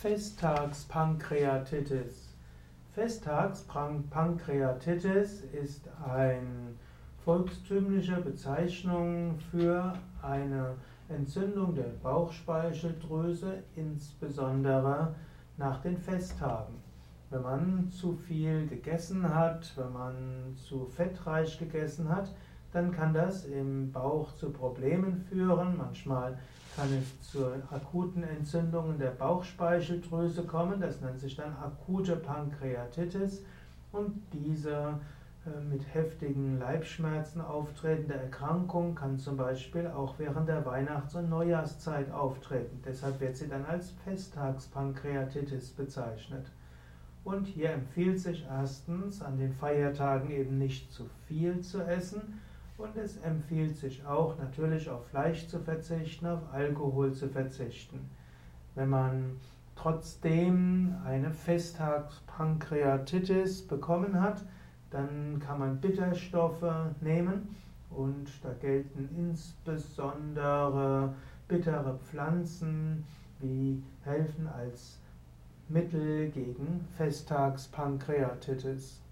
Festtagspankreatitis. Festtagspankreatitis ist eine volkstümliche Bezeichnung für eine Entzündung der Bauchspeicheldrüse, insbesondere nach den Festtagen. Wenn man zu viel gegessen hat, wenn man zu fettreich gegessen hat, dann kann das im Bauch zu Problemen führen. Manchmal kann es zu akuten Entzündungen der Bauchspeicheldrüse kommen. Das nennt sich dann akute Pankreatitis. Und diese äh, mit heftigen Leibschmerzen auftretende Erkrankung kann zum Beispiel auch während der Weihnachts- und Neujahrszeit auftreten. Deshalb wird sie dann als Festtagspankreatitis bezeichnet. Und hier empfiehlt sich erstens an den Feiertagen eben nicht zu viel zu essen und es empfiehlt sich auch natürlich auf Fleisch zu verzichten, auf Alkohol zu verzichten. Wenn man trotzdem eine Festtagspankreatitis bekommen hat, dann kann man Bitterstoffe nehmen und da gelten insbesondere bittere Pflanzen, wie helfen als Mittel gegen Festtagspankreatitis.